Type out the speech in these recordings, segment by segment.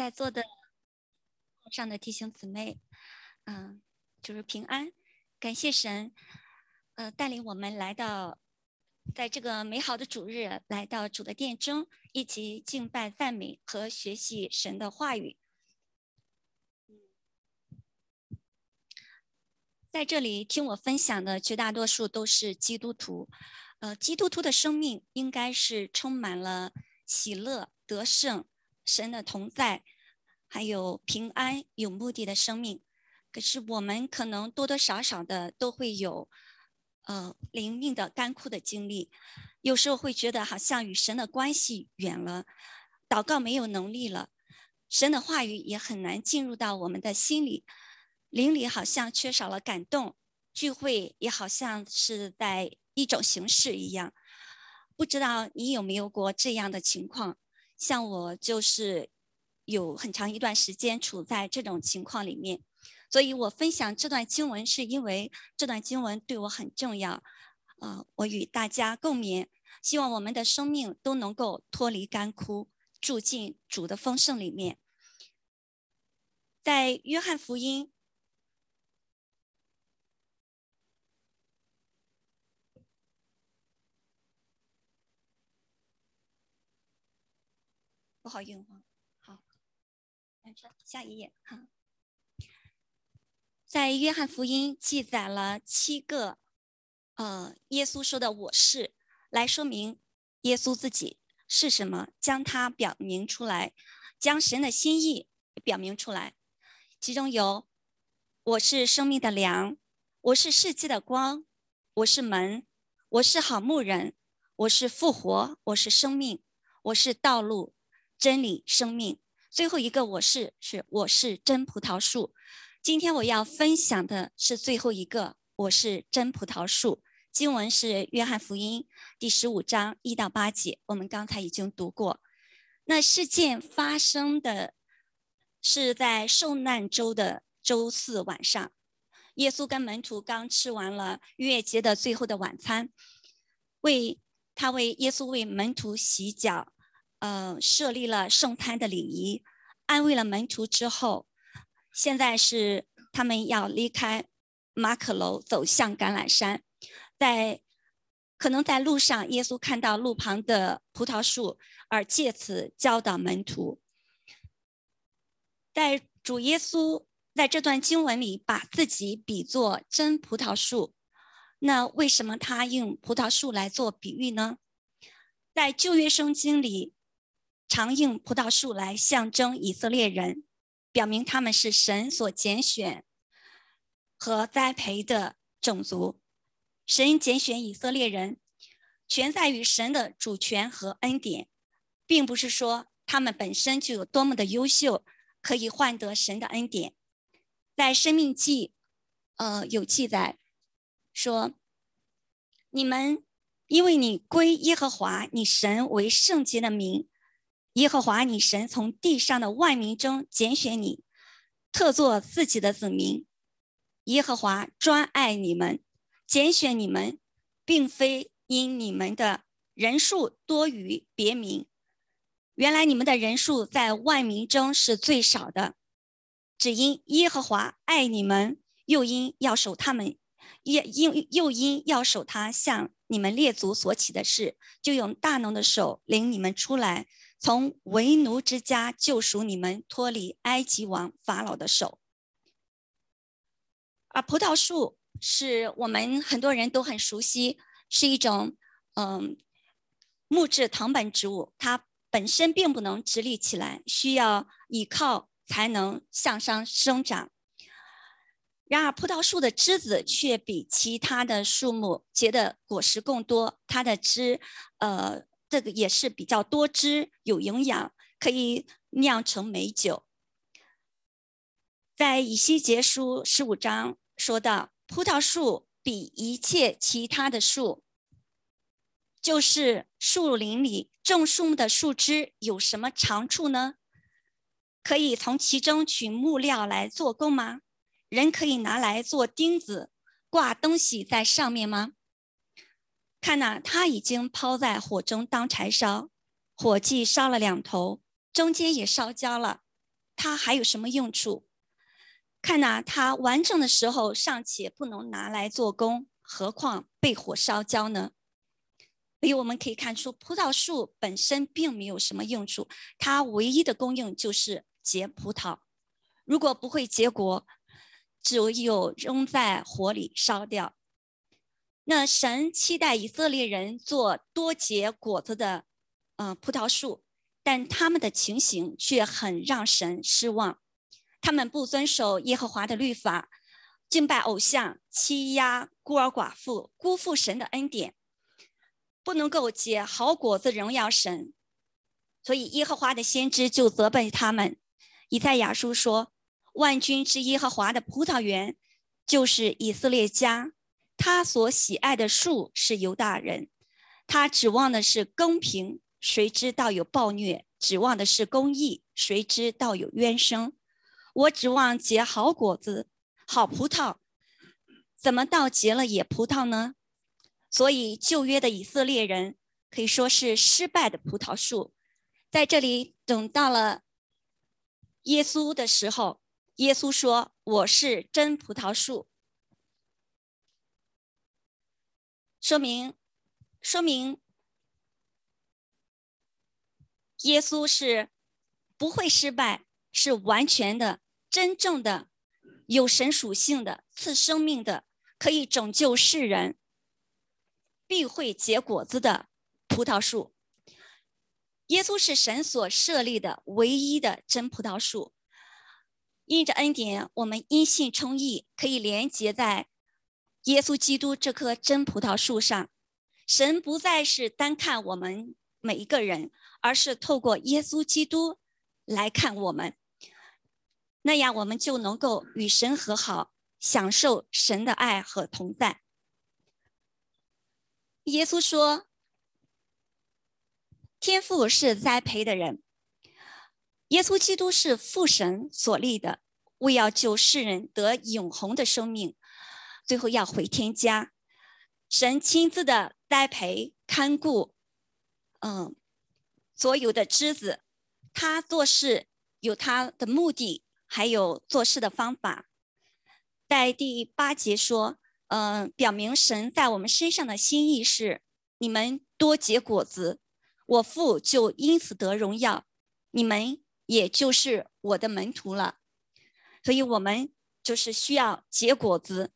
在座的上的弟兄姊妹，嗯，就是平安，感谢神，呃，带领我们来到，在这个美好的主日，来到主的殿中，一起敬拜、赞美和学习神的话语。在这里听我分享的绝大多数都是基督徒，呃，基督徒的生命应该是充满了喜乐、得胜。神的同在，还有平安、有目的的生命。可是我们可能多多少少的都会有，呃，灵命的干枯的经历。有时候会觉得好像与神的关系远了，祷告没有能力了，神的话语也很难进入到我们的心里，灵里好像缺少了感动，聚会也好像是在一种形式一样。不知道你有没有过这样的情况？像我就是有很长一段时间处在这种情况里面，所以我分享这段经文是因为这段经文对我很重要，啊，我与大家共勉，希望我们的生命都能够脱离干枯，住进主的丰盛里面。在约翰福音。好用啊，好，下一页哈。在约翰福音记载了七个，呃，耶稣说的“我是”，来说明耶稣自己是什么，将它表明出来，将神的心意表明出来。其中有“我是生命的粮，我是世界的光，我是门，我是好牧人，我是复活，我是生命，我是道路。”真理、生命，最后一个我是是我是真葡萄树。今天我要分享的是最后一个我是真葡萄树。经文是约翰福音第十五章一到八节，我们刚才已经读过。那事件发生的是在受难周的周四晚上，耶稣跟门徒刚吃完了逾越节的最后的晚餐，为他为耶稣为门徒洗脚。呃，设立了圣餐的礼仪，安慰了门徒之后，现在是他们要离开马可楼，走向橄榄山。在可能在路上，耶稣看到路旁的葡萄树，而借此教导门徒。在主耶稣在这段经文里，把自己比作真葡萄树，那为什么他用葡萄树来做比喻呢？在旧约圣经里。常用葡萄树来象征以色列人，表明他们是神所拣选和栽培的种族。神拣选以色列人，全在于神的主权和恩典，并不是说他们本身就有多么的优秀，可以换得神的恩典。在《生命记》，呃，有记载说：“你们因为你归耶和华你神为圣洁的名。”耶和华，你神从地上的万民中拣选你，特作自己的子民。耶和华专爱你们，拣选你们，并非因你们的人数多于别名。原来你们的人数在万民中是最少的，只因耶和华爱你们，又因要守他们，也因又因要守他向你们列祖所起的事，就用大能的手领你们出来。从为奴之家救赎你们，脱离埃及王法老的手。而葡萄树是我们很多人都很熟悉，是一种嗯木质藤本植物，它本身并不能直立起来，需要倚靠才能向上生长。然而，葡萄树的枝子却比其他的树木结的果实更多，它的枝呃。这个也是比较多汁、有营养，可以酿成美酒。在以西结书十五章说到，葡萄树比一切其他的树，就是树林里种树木的树枝有什么长处呢？可以从其中取木料来做工吗？人可以拿来做钉子，挂东西在上面吗？看呐，他已经抛在火中当柴烧，火既烧了两头，中间也烧焦了。它还有什么用处？看呐，它完整的时候尚且不能拿来做工，何况被火烧焦呢？所以我们可以看出，葡萄树本身并没有什么用处，它唯一的功用就是结葡萄。如果不会结果，只有扔在火里烧掉。那神期待以色列人做多结果子的，呃，葡萄树，但他们的情形却很让神失望。他们不遵守耶和华的律法，敬拜偶像，欺压孤儿寡妇，辜负神的恩典，不能够结好果子荣耀神。所以耶和华的先知就责备他们。以赛亚书说。万军之耶和华的葡萄园，就是以色列家。他所喜爱的树是犹大人。他指望的是公平，谁知道有暴虐；指望的是公义，谁知道有冤声。我指望结好果子、好葡萄，怎么到结了野葡萄呢？所以旧约的以色列人可以说是失败的葡萄树。在这里，等到了耶稣的时候。耶稣说：“我是真葡萄树。”说明，说明，耶稣是不会失败，是完全的、真正的、有神属性的、赐生命的、可以拯救世人、必会结果子的葡萄树。耶稣是神所设立的唯一的真葡萄树。因着恩典，我们因信称义，可以连接在耶稣基督这棵真葡萄树上。神不再是单看我们每一个人，而是透过耶稣基督来看我们。那样，我们就能够与神和好，享受神的爱和同在。耶稣说：“天父是栽培的人。”耶稣基督是父神所立的，为要救世人得永恒的生命，最后要回天家。神亲自的栽培看顾，嗯，所有的枝子，他做事有他的目的，还有做事的方法。在第八节说，嗯，表明神在我们身上的心意是：你们多结果子，我父就因此得荣耀。你们。也就是我的门徒了，所以我们就是需要结果子。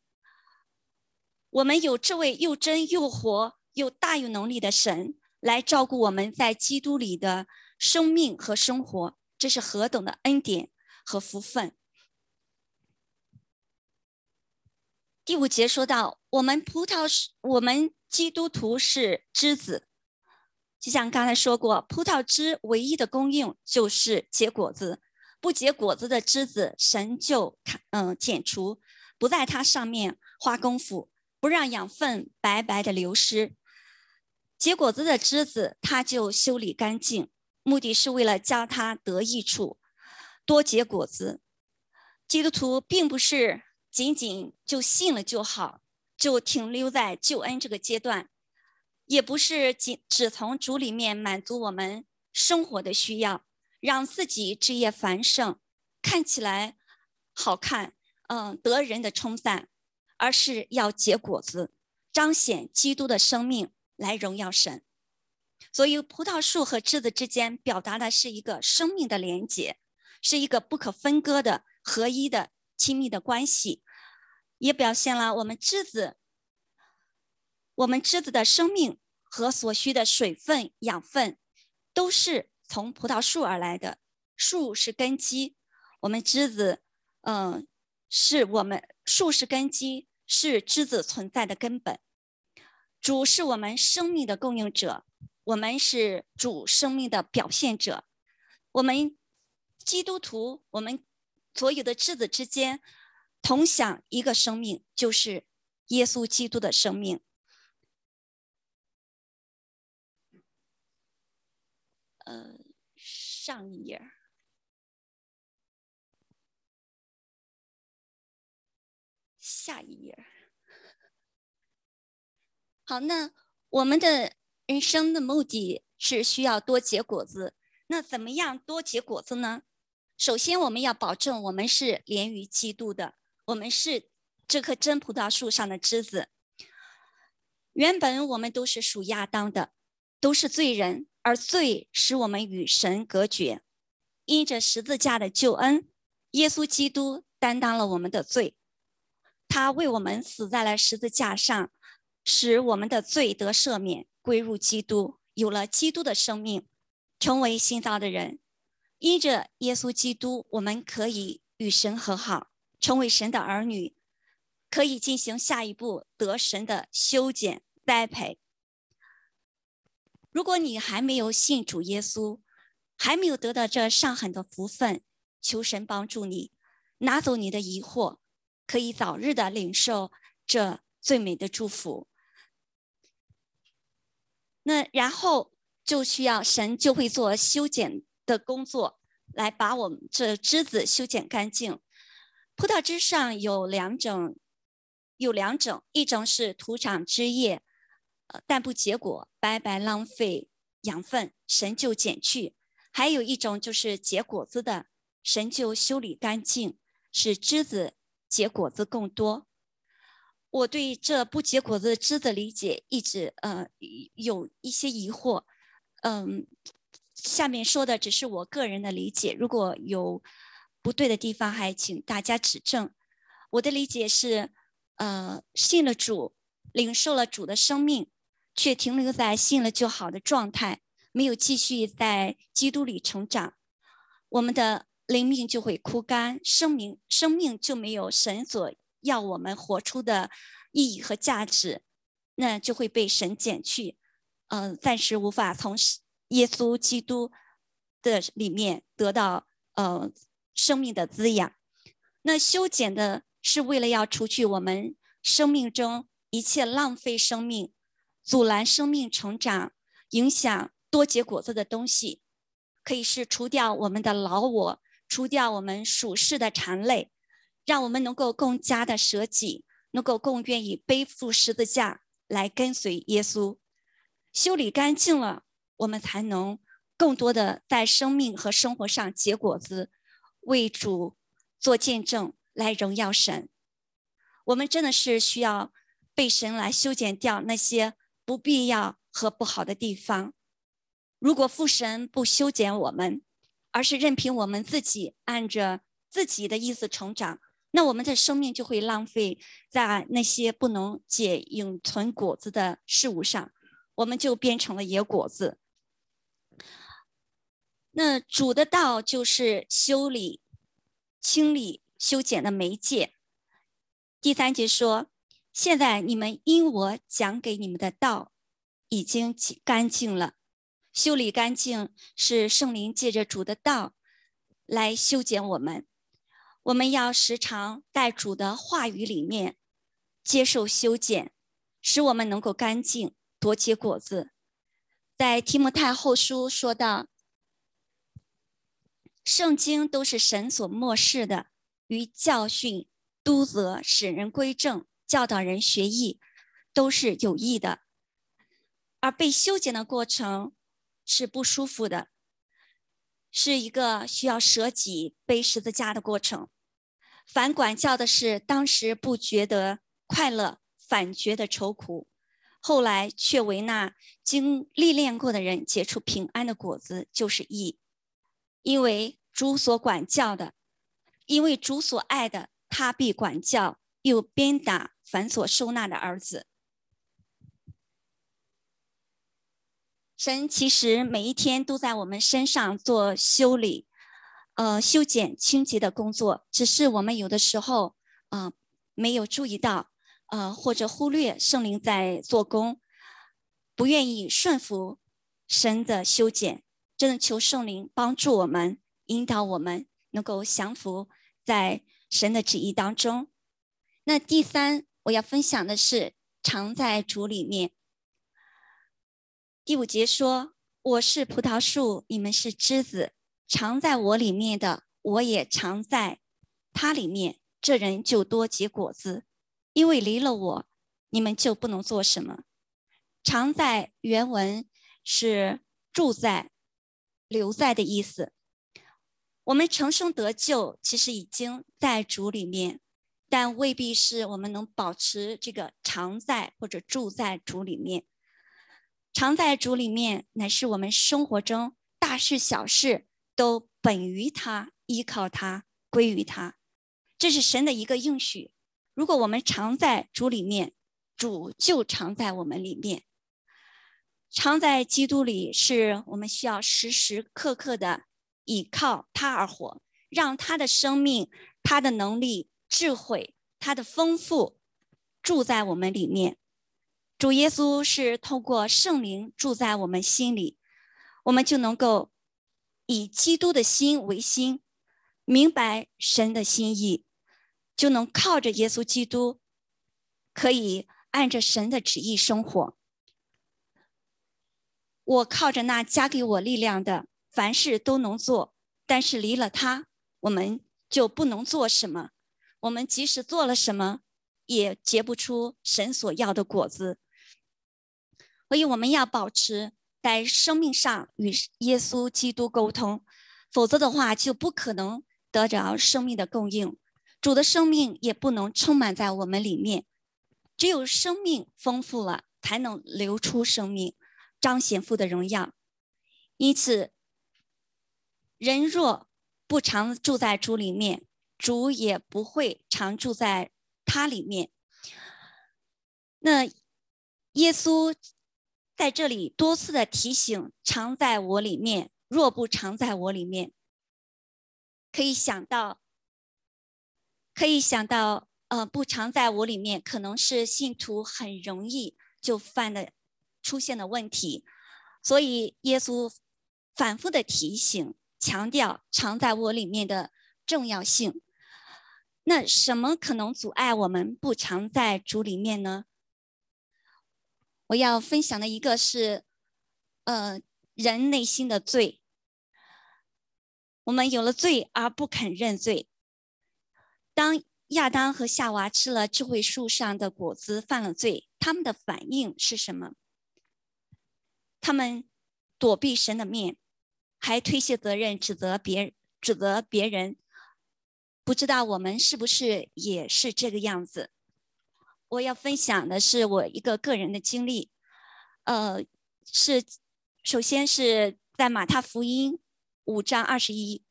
我们有这位又真又活又大有能力的神来照顾我们在基督里的生命和生活，这是何等的恩典和福分。第五节说到，我们葡萄是，我们基督徒是枝子。就像刚才说过，葡萄枝唯一的功用就是结果子，不结果子的枝子，神就看嗯剪除，不在它上面花功夫，不让养分白白的流失。结果子的枝子，它就修理干净，目的是为了教它得益处，多结果子。基督徒并不是仅仅就信了就好，就停留在救恩这个阶段。也不是仅只从主里面满足我们生活的需要，让自己枝叶繁盛，看起来好看，嗯，得人的称赞，而是要结果子，彰显基督的生命，来荣耀神。所以，葡萄树和枝子之间表达的是一个生命的连结，是一个不可分割的合一的亲密的关系，也表现了我们枝子。我们枝子的生命和所需的水分、养分，都是从葡萄树而来的。树是根基，我们枝子，嗯，是我们树是根基，是枝子存在的根本。主是我们生命的供应者，我们是主生命的表现者。我们基督徒，我们所有的枝子之间同享一个生命，就是耶稣基督的生命。呃，上一页，下一页。好，那我们的人生的目的是需要多结果子。那怎么样多结果子呢？首先，我们要保证我们是连于基督的，我们是这棵真葡萄树上的枝子。原本我们都是属亚当的，都是罪人，而罪使我们与神隔绝。因着十字架的救恩，耶稣基督担当了我们的罪，他为我们死在了十字架上，使我们的罪得赦免，归入基督，有了基督的生命，成为新造的人。因着耶稣基督，我们可以与神和好，成为神的儿女，可以进行下一步得神的修剪栽培。如果你还没有信主耶稣，还没有得到这上狠的福分，求神帮助你，拿走你的疑惑，可以早日的领受这最美的祝福。那然后就需要神就会做修剪。的工作来把我们这枝子修剪干净。葡萄枝上有两种，有两种，一种是土长枝叶，呃，但不结果，白白浪费养分，神就剪去；还有一种就是结果子的，神就修理干净，使枝子结果子更多。我对这不结果子的枝子理解一直呃有一些疑惑，嗯。下面说的只是我个人的理解，如果有不对的地方，还请大家指正。我的理解是，呃，信了主，领受了主的生命，却停留在信了就好的状态，没有继续在基督里成长，我们的灵命就会枯干，生命生命就没有神所要我们活出的意义和价值，那就会被神减去，嗯，暂时无法从。耶稣基督的里面得到呃生命的滋养，那修剪的是为了要除去我们生命中一切浪费生命、阻拦生命成长、影响多结果子的东西，可以是除掉我们的老我，除掉我们属世的缠累，让我们能够更加的舍己，能够更愿意背负十字架来跟随耶稣，修理干净了。我们才能更多的在生命和生活上结果子，为主做见证，来荣耀神。我们真的是需要被神来修剪掉那些不必要和不好的地方。如果父神不修剪我们，而是任凭我们自己按着自己的意思成长，那我们的生命就会浪费在那些不能结永存果子的事物上，我们就变成了野果子。那主的道就是修理、清理、修剪的媒介。第三节说：“现在你们因我讲给你们的道已经干净了，修理干净是圣灵借着主的道来修剪我们。我们要时常在主的话语里面接受修剪，使我们能够干净，多结果子。”在提摩太后书说到。圣经都是神所漠视的，与教训、督责、使人归正、教导人学艺，都是有益的。而被修剪的过程是不舒服的，是一个需要舍己背十字架的过程。反管教的是当时不觉得快乐，反觉得愁苦，后来却为那经历练过的人结出平安的果子，就是义。因为主所管教的，因为主所爱的，他必管教，又鞭打凡所收纳的儿子。神其实每一天都在我们身上做修理、呃修剪、清洁的工作，只是我们有的时候啊没有注意到，呃或者忽略圣灵在做工，不愿意顺服神的修剪。真的求圣灵帮助我们，引导我们能够降服在神的旨意当中。那第三，我要分享的是常在主里面。第五节说：“我是葡萄树，你们是枝子，常在我里面的，我也常在他里面。这人就多结果子，因为离了我，你们就不能做什么。常在原文是住在。”留在的意思，我们成生得救，其实已经在主里面，但未必是我们能保持这个常在或者住在主里面。常在主里面，乃是我们生活中大事小事都本于他，依靠他，归于他。这是神的一个应许。如果我们常在主里面，主就常在我们里面。常在基督里，是我们需要时时刻刻的。倚靠他而活，让他的生命、他的能力、智慧、他的丰富住在我们里面。主耶稣是透过圣灵住在我们心里，我们就能够以基督的心为心，明白神的心意，就能靠着耶稣基督，可以按着神的旨意生活。我靠着那加给我力量的。凡事都能做，但是离了他，我们就不能做什么。我们即使做了什么，也结不出神所要的果子。所以我们要保持在生命上与耶稣基督沟通，否则的话就不可能得着生命的供应。主的生命也不能充满在我们里面。只有生命丰富了，才能流出生命，彰显父的荣耀。因此。人若不常住在主里面，主也不会常住在他里面。那耶稣在这里多次的提醒：常在我里面，若不常在我里面，可以想到，可以想到，呃，不常在我里面，可能是信徒很容易就犯的出现的问题。所以耶稣反复的提醒。强调常在我里面的重要性。那什么可能阻碍我们不常在主里面呢？我要分享的一个是，呃，人内心的罪。我们有了罪而不肯认罪。当亚当和夏娃吃了智慧树上的果子，犯了罪，他们的反应是什么？他们躲避神的面。还推卸责任，指责别指责别人，不知道我们是不是也是这个样子？我要分享的是我一个个人的经历，呃，是首先是在马太福音五章二十一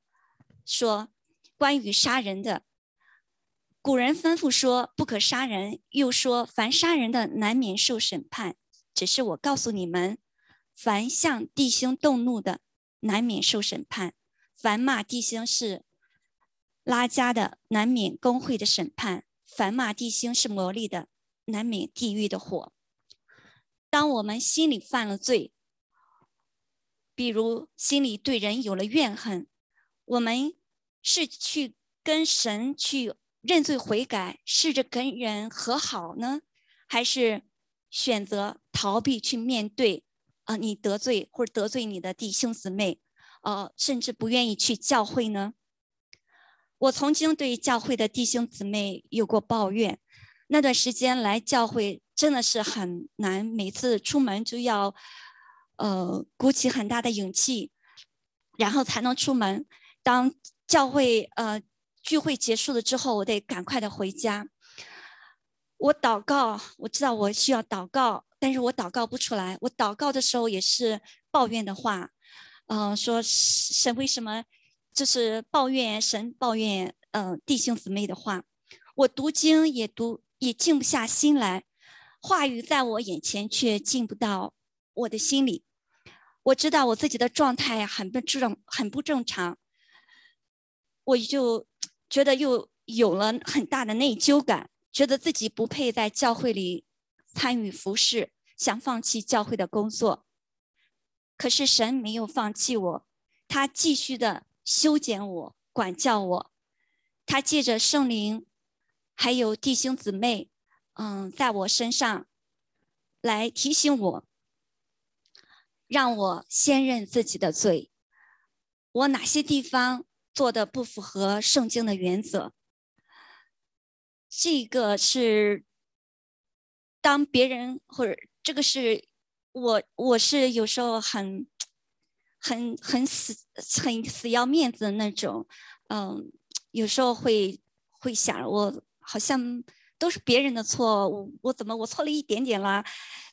说关于杀人的，古人吩咐说不可杀人，又说凡杀人的难免受审判。只是我告诉你们，凡向弟兄动怒的。难免受审判，凡骂弟兄是拉家的，难免公会的审判；凡骂弟兄是魔力的，难免地狱的火。当我们心里犯了罪，比如心里对人有了怨恨，我们是去跟神去认罪悔改，试着跟人和好呢，还是选择逃避去面对？啊，你得罪或者得罪你的弟兄姊妹，呃，甚至不愿意去教会呢？我曾经对教会的弟兄姊妹有过抱怨，那段时间来教会真的是很难，每次出门就要，呃，鼓起很大的勇气，然后才能出门。当教会呃聚会结束了之后，我得赶快的回家。我祷告，我知道我需要祷告。但是我祷告不出来，我祷告的时候也是抱怨的话，嗯，说神为什么就是抱怨神抱怨，嗯，弟兄姊妹的话，我读经也读也静不下心来，话语在我眼前却进不到我的心里，我知道我自己的状态很不正很不正常，我就 觉得又有了很大的内疚感，觉得自己不配在教会里。参与服侍，想放弃教会的工作，可是神没有放弃我，他继续的修剪我、管教我。他借着圣灵，还有弟兄姊妹，嗯，在我身上来提醒我，让我先认自己的罪，我哪些地方做的不符合圣经的原则？这个是。当别人或者这个是我，我是有时候很很很死很死要面子的那种，嗯，有时候会会想我好像都是别人的错，我我怎么我错了一点点啦，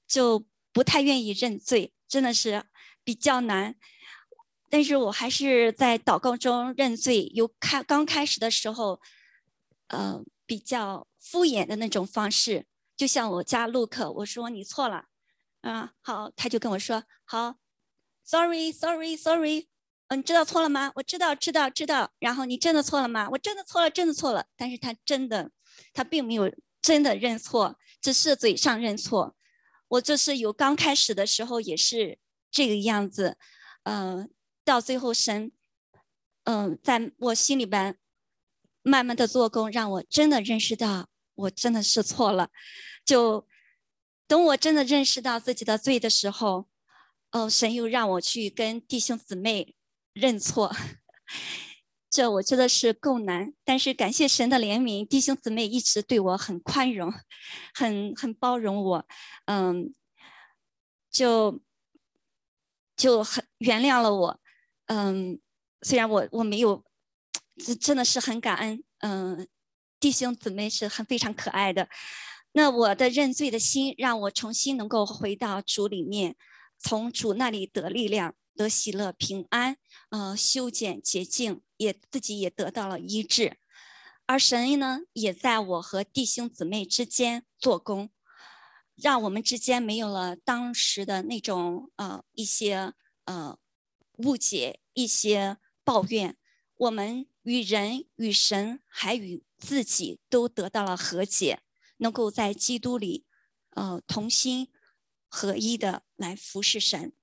就不太愿意认罪，真的是比较难。但是我还是在祷告中认罪。有开刚开始的时候，呃，比较敷衍的那种方式，就像我家陆克，我说你错了，啊，好，他就跟我说好，sorry，sorry，sorry，嗯，你知道错了吗？我知道，知道，知道。然后你真的错了吗？我真的错了，真的错了。但是他真的，他并没有真的认错，只是嘴上认错。我就是有刚开始的时候也是这个样子，嗯。到最后，神，嗯，在我心里边慢慢的做工，让我真的认识到我真的是错了。就等我真的认识到自己的罪的时候，哦，神又让我去跟弟兄姊妹认错。这我觉得是够难，但是感谢神的怜悯，弟兄姊妹一直对我很宽容，很很包容我，嗯，就就很原谅了我。嗯，虽然我我没有，真真的是很感恩。嗯，弟兄姊妹是很非常可爱的。那我的认罪的心，让我重新能够回到主里面，从主那里得力量、得喜乐、平安。呃，修剪洁净，也自己也得到了医治。而神呢，也在我和弟兄姊妹之间做工，让我们之间没有了当时的那种呃一些呃。误解一些抱怨，我们与人、与神，还与自己都得到了和解，能够在基督里，呃，同心合一的来服侍神。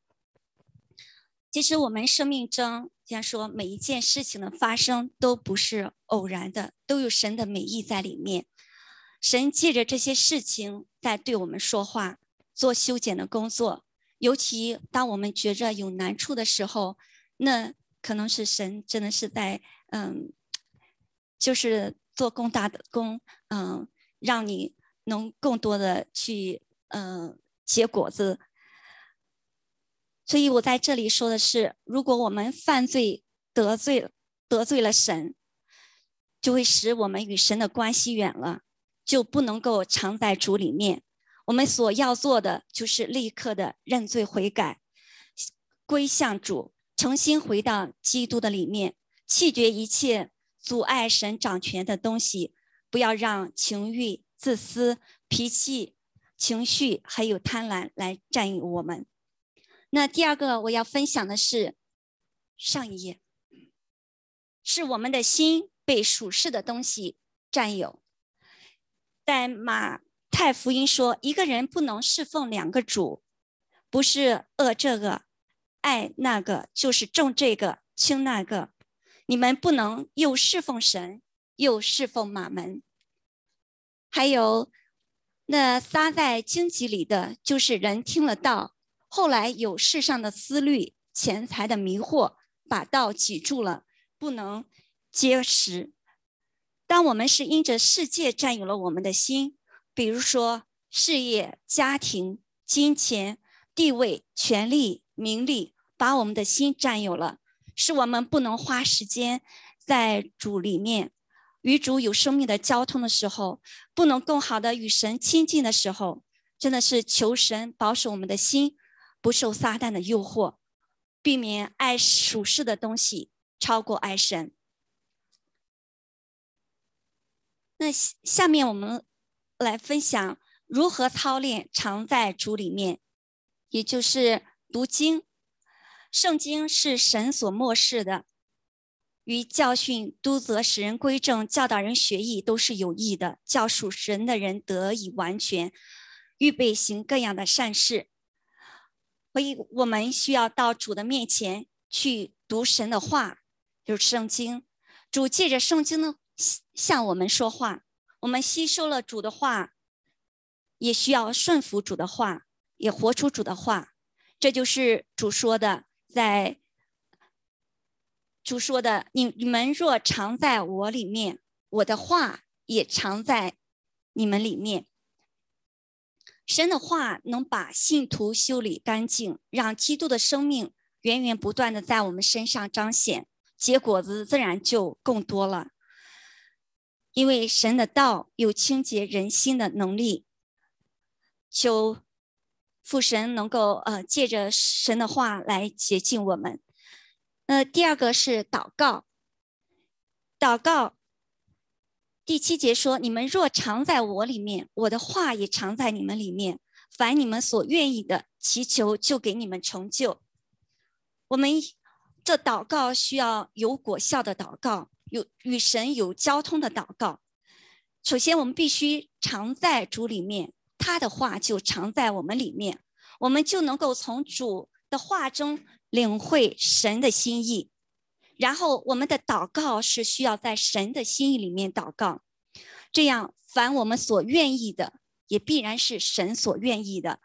其实我们生命中，像说每一件事情的发生都不是偶然的，都有神的美意在里面。神借着这些事情在对我们说话，做修剪的工作。尤其当我们觉着有难处的时候，那可能是神真的是在嗯，就是做更大的功，嗯，让你能更多的去嗯结果子。所以我在这里说的是，如果我们犯罪得罪得罪了神，就会使我们与神的关系远了，就不能够常在主里面。我们所要做的就是立刻的认罪悔改，归向主，重新回到基督的里面，弃绝一切阻碍神掌权的东西，不要让情欲、自私、脾气、情绪还有贪婪来占有我们。那第二个我要分享的是，上一页，是我们的心被属世的东西占有，在马。太福音说，一个人不能侍奉两个主，不是恶这个，爱那个，就是重这个，轻那个。你们不能又侍奉神，又侍奉马门。还有那撒在荆棘里的，就是人听了道，后来有世上的思虑、钱财的迷惑，把道挤住了，不能结实。当我们是因着世界占有了我们的心。比如说，事业、家庭、金钱、地位、权力、名利，把我们的心占有了，是我们不能花时间在主里面，与主有生命的交通的时候，不能更好的与神亲近的时候，真的是求神保守我们的心不受撒旦的诱惑，避免爱属世的东西超过爱神。那下面我们。来分享如何操练常在主里面，也就是读经。圣经是神所漠视的，与教训、督责、使人归正、教导人学艺都是有益的，教属神的人得以完全，预备行各样的善事。所以，我们需要到主的面前去读神的话，就是圣经。主借着圣经呢，向我们说话。我们吸收了主的话，也需要顺服主的话，也活出主的话。这就是主说的，在主说的：“你你们若常在我里面，我的话也常在你们里面。”神的话能把信徒修理干净，让基督的生命源源不断的在我们身上彰显，结果子自然就更多了。因为神的道有清洁人心的能力，求父神能够呃借着神的话来洁净我们。呃，第二个是祷告，祷告。第七节说：“你们若常在我里面，我的话也常在你们里面。凡你们所愿意的，祈求就给你们成就。”我们这祷告需要有果效的祷告。有与神有交通的祷告，首先我们必须常在主里面，他的话就常在我们里面，我们就能够从主的话中领会神的心意。然后我们的祷告是需要在神的心意里面祷告，这样凡我们所愿意的，也必然是神所愿意的，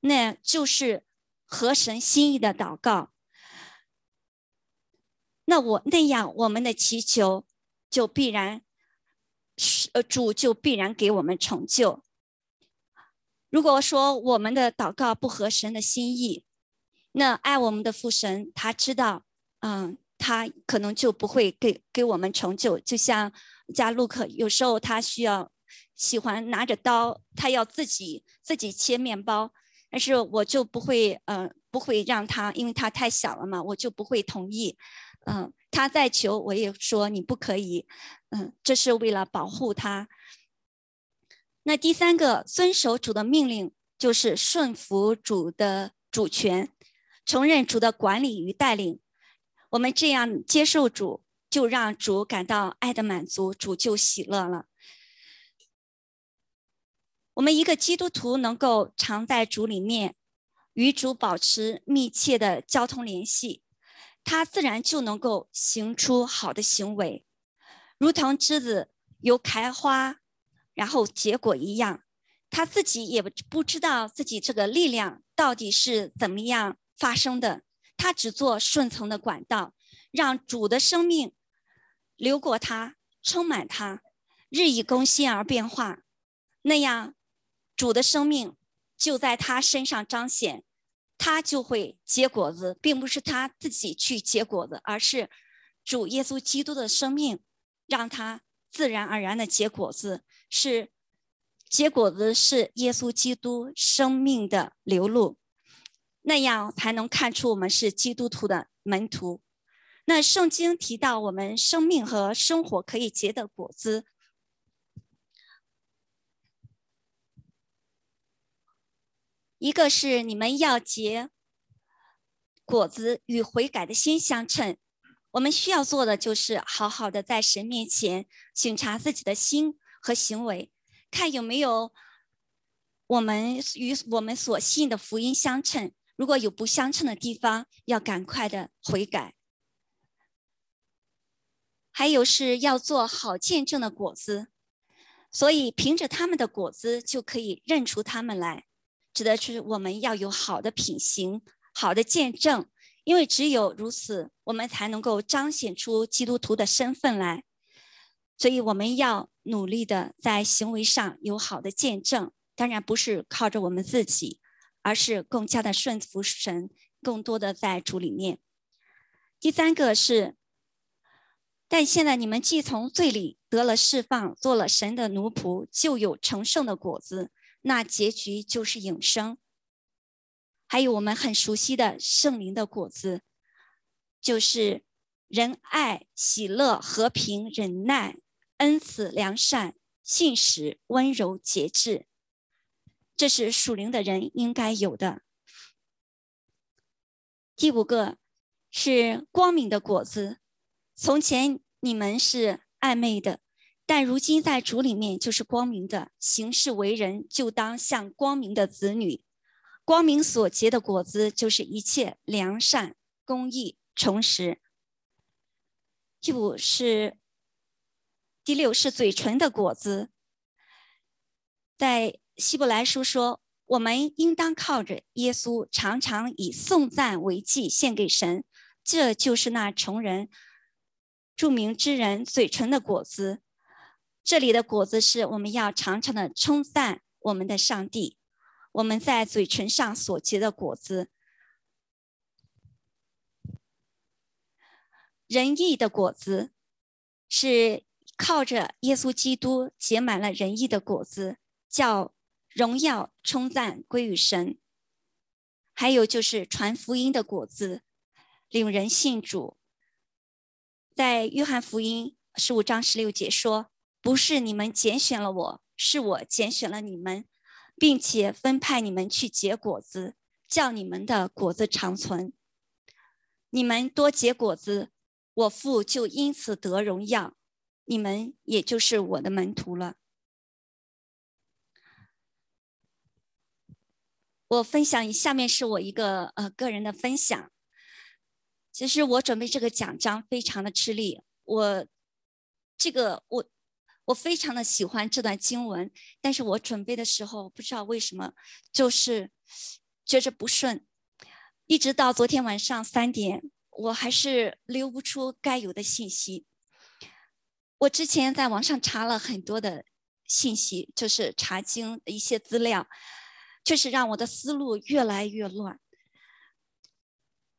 那就是合神心意的祷告。那我那样，我们的祈求就必然是呃主就必然给我们成就。如果说我们的祷告不合神的心意，那爱我们的父神他知道，嗯，他可能就不会给给我们成就。就像加路克有时候他需要喜欢拿着刀，他要自己自己切面包，但是我就不会，呃，不会让他，因为他太小了嘛，我就不会同意。嗯，他在求，我也说你不可以。嗯，这是为了保护他。那第三个，遵守主的命令，就是顺服主的主权，承认主的管理与带领。我们这样接受主，就让主感到爱的满足，主就喜乐了。我们一个基督徒能够常在主里面，与主保持密切的交通联系。他自然就能够行出好的行为，如同枝子有开花，然后结果一样。他自己也不知道自己这个力量到底是怎么样发生的，他只做顺从的管道，让主的生命流过他，充满他，日益更新而变化。那样，主的生命就在他身上彰显。他就会结果子，并不是他自己去结果子，而是主耶稣基督的生命让他自然而然的结果子。是结果子是耶稣基督生命的流露，那样才能看出我们是基督徒的门徒。那圣经提到我们生命和生活可以结的果子。一个是你们要结果子与悔改的心相称，我们需要做的就是好好的在神面前审查自己的心和行为，看有没有我们与我们所信的福音相称。如果有不相称的地方，要赶快的悔改。还有是要做好见证的果子，所以凭着他们的果子就可以认出他们来。指的是我们要有好的品行、好的见证，因为只有如此，我们才能够彰显出基督徒的身份来。所以我们要努力的在行为上有好的见证，当然不是靠着我们自己，而是更加的顺服神，更多的在主里面。第三个是，但现在你们既从罪里得了释放，做了神的奴仆，就有成圣的果子。那结局就是永生。还有我们很熟悉的圣灵的果子，就是仁爱、喜乐、和平、忍耐、恩慈、良善、信实、温柔、节制。这是属灵的人应该有的。第五个是光明的果子。从前你们是暧昧的。但如今在主里面就是光明的，行事为人就当像光明的子女。光明所结的果子就是一切良善、公义、诚实。第五是，第六是嘴唇的果子。在希伯来书说，我们应当靠着耶稣，常常以颂赞为祭献给神，这就是那穷人、著名之人嘴唇的果子。这里的果子是我们要常常的称赞我们的上帝，我们在嘴唇上所结的果子。仁义的果子是靠着耶稣基督结满了仁义的果子，叫荣耀称赞归于神。还有就是传福音的果子，令人信主。在约翰福音十五章十六节说：“不是你们拣选了我，是我拣选了你们，并且分派你们去结果子，叫你们的果子长存。你们多结果子。”我父就因此得荣耀，你们也就是我的门徒了。我分享一下面是我一个呃个人的分享。其实我准备这个奖章非常的吃力，我这个我我非常的喜欢这段经文，但是我准备的时候不知道为什么就是觉着不顺，一直到昨天晚上三点。我还是留不出该有的信息。我之前在网上查了很多的信息，就是查经的一些资料，确实让我的思路越来越乱。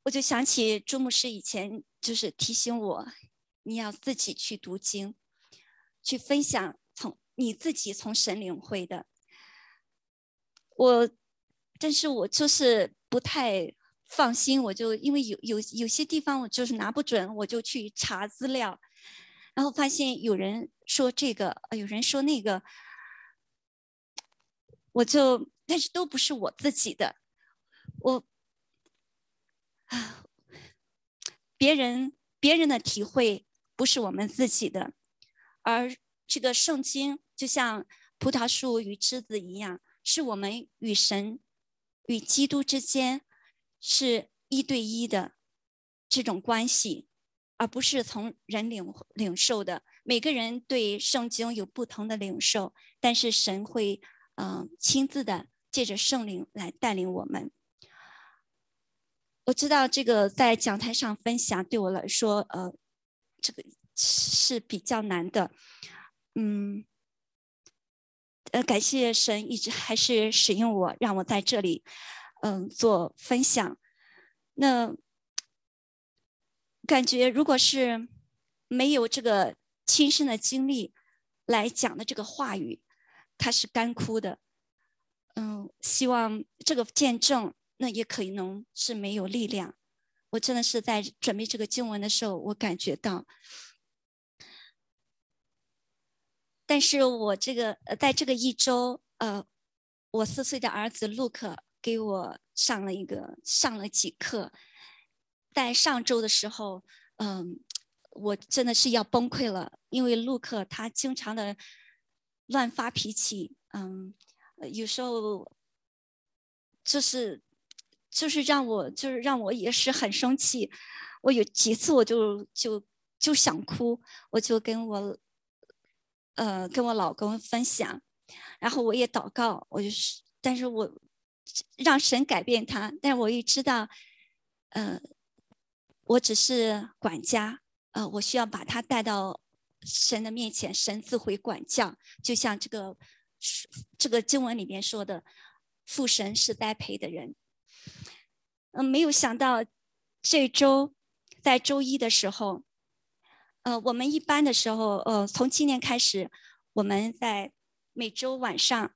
我就想起朱牧师以前就是提醒我，你要自己去读经，去分享从你自己从神领会的。我，但是我就是不太。放心，我就因为有有有些地方我就是拿不准，我就去查资料，然后发现有人说这个，有人说那个，我就但是都不是我自己的，我啊，别人别人的体会不是我们自己的，而这个圣经就像葡萄树与枝子一样，是我们与神与基督之间。是一对一的这种关系，而不是从人领领受的。每个人对圣经有不同的领受，但是神会嗯亲自的借着圣灵来带领我们。我知道这个在讲台上分享对我来说，呃，这个是比较难的。嗯，呃，感谢神一直还是使用我，让我在这里。嗯，做分享，那感觉如果是没有这个亲身的经历来讲的这个话语，它是干枯的。嗯，希望这个见证，那也可能是没有力量。我真的是在准备这个经文的时候，我感觉到，但是我这个呃，在这个一周，呃，我四岁的儿子陆克。给我上了一个上了几课，在上周的时候，嗯，我真的是要崩溃了，因为陆克他经常的乱发脾气，嗯，有时候就是就是让我就是让我也是很生气，我有几次我就就就想哭，我就跟我呃跟我老公分享，然后我也祷告，我就是，但是我。让神改变他，但我也知道，呃，我只是管家，呃，我需要把他带到神的面前，神自会管教。就像这个这个经文里面说的，父神是栽培的人。嗯，没有想到这周在周一的时候，呃，我们一般的时候，呃，从今年开始，我们在每周晚上。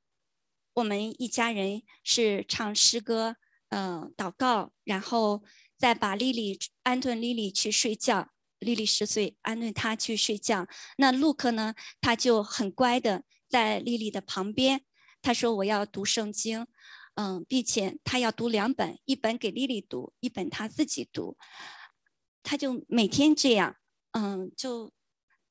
我们一家人是唱诗歌，嗯，祷告，然后再把丽丽安顿丽丽去睡觉。丽丽十岁，安顿她去睡觉。那陆克呢？他就很乖的在丽丽的旁边。他说：“我要读圣经，嗯，并且他要读两本，一本给丽丽读，一本他自己读。他就每天这样，嗯，就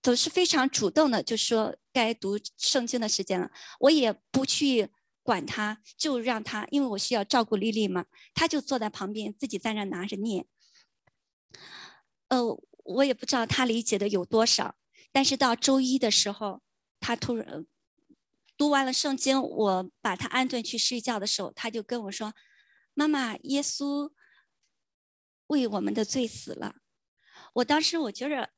都是非常主动的，就说该读圣经的时间了，我也不去。”管他，就让他，因为我需要照顾丽丽嘛，他就坐在旁边，自己在那拿着念。呃，我也不知道他理解的有多少，但是到周一的时候，他突然读完了圣经，我把他安顿去睡觉的时候，他就跟我说：“妈妈，耶稣为我们的罪死了。”我当时我觉着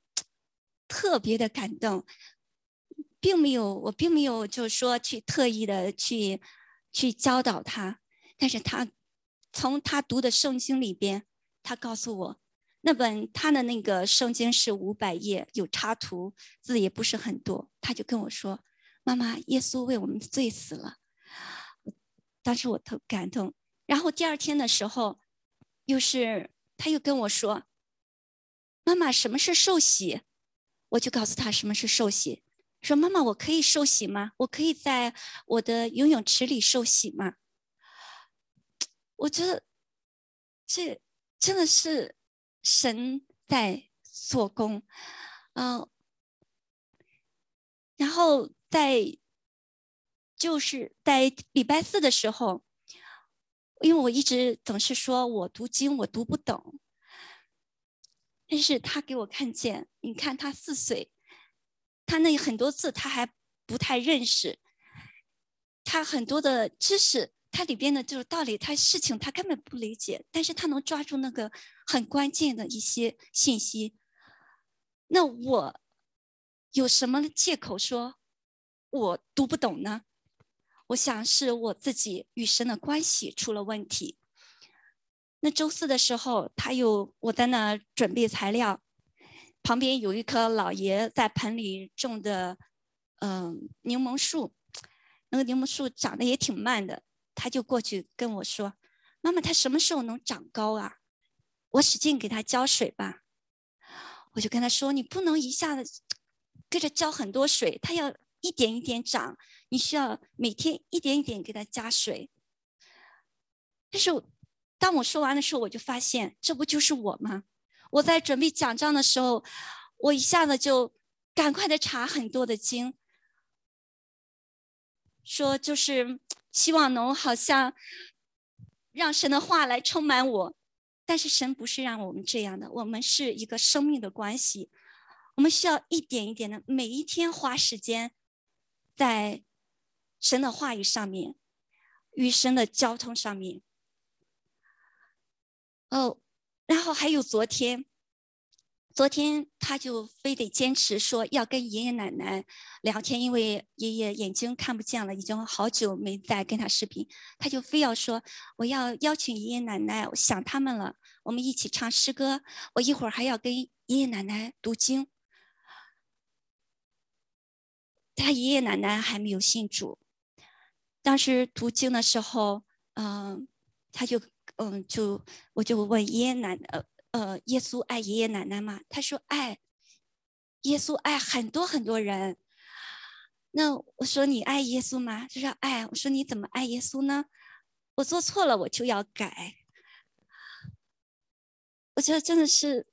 特别的感动。并没有，我并没有，就是说去特意的去去教导他，但是他从他读的圣经里边，他告诉我，那本他的那个圣经是五百页，有插图，字也不是很多。他就跟我说：“妈妈，耶稣为我们罪死了。”当时我特感动。然后第二天的时候，又是他又跟我说：“妈妈，什么是受洗？”我就告诉他什么是受洗。说：“妈妈，我可以受洗吗？我可以在我的游泳池里受洗吗？”我觉得这真的是。神在做工，嗯，然后在就是在礼拜四的时候，因为我一直总是说我读经我读不懂，但是他给我看见，你看他四岁，他那很多字他还不太认识，他很多的知识。它里边的就是道理，他事情他根本不理解，但是他能抓住那个很关键的一些信息。那我有什么借口说我读不懂呢？我想是我自己与神的关系出了问题。那周四的时候，他又我在那准备材料，旁边有一棵老爷在盆里种的，嗯，柠檬树，那个柠檬树长得也挺慢的。他就过去跟我说：“妈妈，他什么时候能长高啊？我使劲给他浇水吧。”我就跟他说：“你不能一下子跟着浇很多水，他要一点一点长，你需要每天一点一点给它加水。”但是当我说完的时候，我就发现这不就是我吗？我在准备讲章的时候，我一下子就赶快的查很多的经，说就是。希望能好像让神的话来充满我，但是神不是让我们这样的，我们是一个生命的关系，我们需要一点一点的，每一天花时间在神的话语上面，与神的交通上面。哦，然后还有昨天。昨天他就非得坚持说要跟爷爷奶奶聊天，因为爷爷眼睛看不见了，已经好久没再跟他视频。他就非要说我要邀请爷爷奶奶，我想他们了，我们一起唱诗歌。我一会儿还要跟爷爷奶奶读经。他爷爷奶奶还没有信主，当时读经的时候，嗯，他就嗯就我就问爷爷奶奶。呃，耶稣爱爷爷奶奶吗？他说爱，耶稣爱很多很多人。那我说你爱耶稣吗？他说爱。我说你怎么爱耶稣呢？我做错了，我就要改。我觉得真的是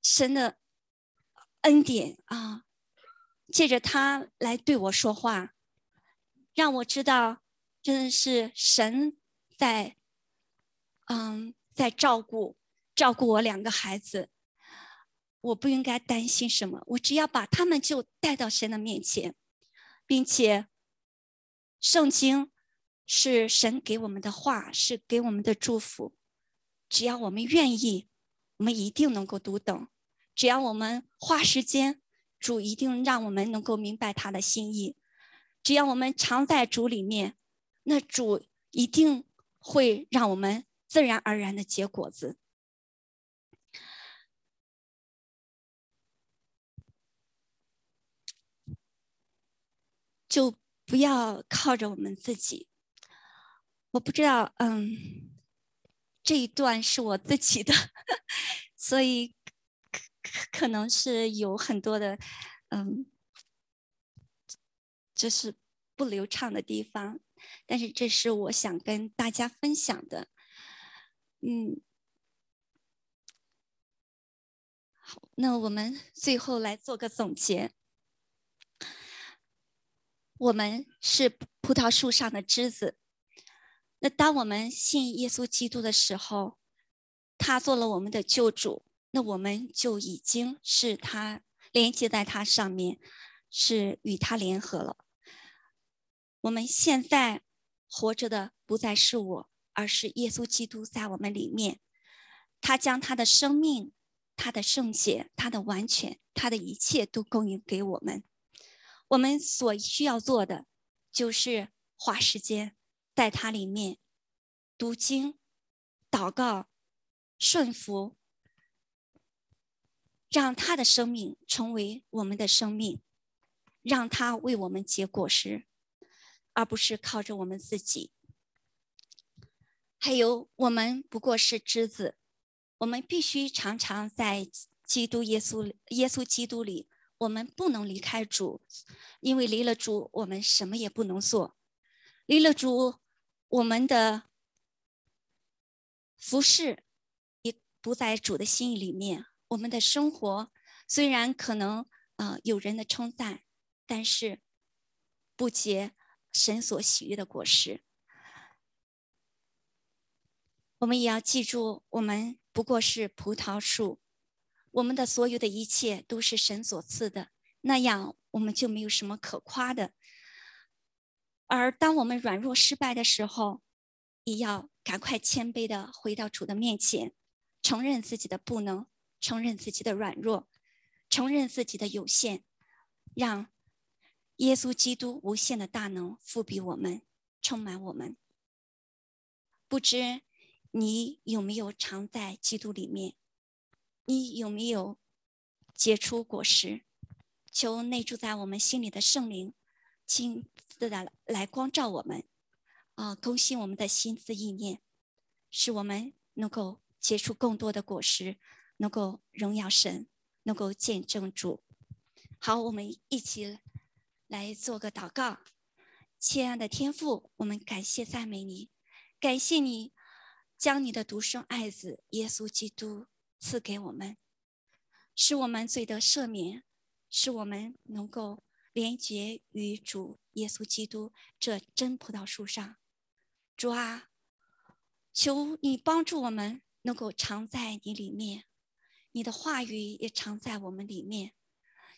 神的恩典啊，借着他来对我说话，让我知道真的是神在，嗯，在照顾。照顾我两个孩子，我不应该担心什么。我只要把他们就带到神的面前，并且，圣经是神给我们的话，是给我们的祝福。只要我们愿意，我们一定能够读懂。只要我们花时间，主一定让我们能够明白他的心意。只要我们常在主里面，那主一定会让我们自然而然的结果子。就不要靠着我们自己。我不知道，嗯，这一段是我自己的，所以可能是有很多的，嗯，就是不流畅的地方。但是这是我想跟大家分享的，嗯。好，那我们最后来做个总结。我们是葡萄树上的枝子。那当我们信耶稣基督的时候，他做了我们的救主，那我们就已经是他连接在他上面，是与他联合了。我们现在活着的不再是我，而是耶稣基督在我们里面。他将他的生命、他的圣洁、他的完全、他的一切都供应给我们。我们所需要做的，就是花时间在它里面读经、祷告、顺服，让他的生命成为我们的生命，让他为我们结果实，而不是靠着我们自己。还有，我们不过是枝子，我们必须常常在基督耶稣、耶稣基督里。我们不能离开主，因为离了主，我们什么也不能做。离了主，我们的服饰也不在主的心意里面。我们的生活虽然可能啊有人的称赞，但是不结神所喜悦的果实。我们也要记住，我们不过是葡萄树。我们的所有的一切都是神所赐的，那样我们就没有什么可夸的。而当我们软弱失败的时候，也要赶快谦卑的回到主的面前，承认自己的不能，承认自己的软弱，承认自己的有限，让耶稣基督无限的大能赋比我们，充满我们。不知你有没有常在基督里面？你有没有结出果实？求内住在我们心里的圣灵亲自的来光照我们，啊，更新我们的心思意念，使我们能够结出更多的果实，能够荣耀神，能够见证主。好，我们一起来做个祷告。亲爱的天父，我们感谢赞美你，感谢你将你的独生爱子耶稣基督。赐给我们，使我们罪得赦免，使我们能够连结于主耶稣基督这真葡萄树上。主啊，求你帮助我们能够常在你里面，你的话语也藏在我们里面。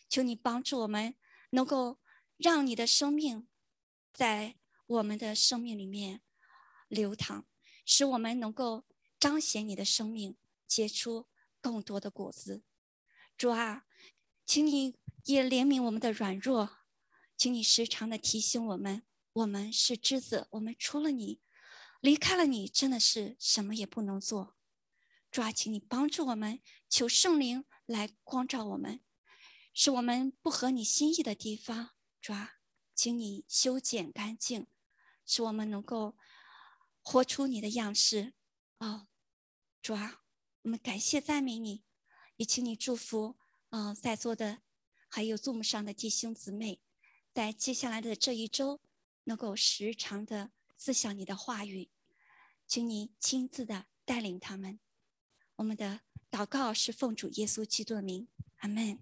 求你帮助我们能够让你的生命在我们的生命里面流淌，使我们能够彰显你的生命。结出更多的果子，主啊，请你也怜悯我们的软弱，请你时常的提醒我们，我们是枝子，我们除了你，离开了你，真的是什么也不能做。主啊，请你帮助我们，求圣灵来光照我们，使我们不合你心意的地方，主啊，请你修剪干净，使我们能够活出你的样式。哦，主啊。我们感谢赞美你，也请你祝福，嗯，在座的还有 Zoom 上的弟兄姊妹，在接下来的这一周，能够时常的思想你的话语，请你亲自的带领他们。我们的祷告是奉主耶稣基督的名，阿门。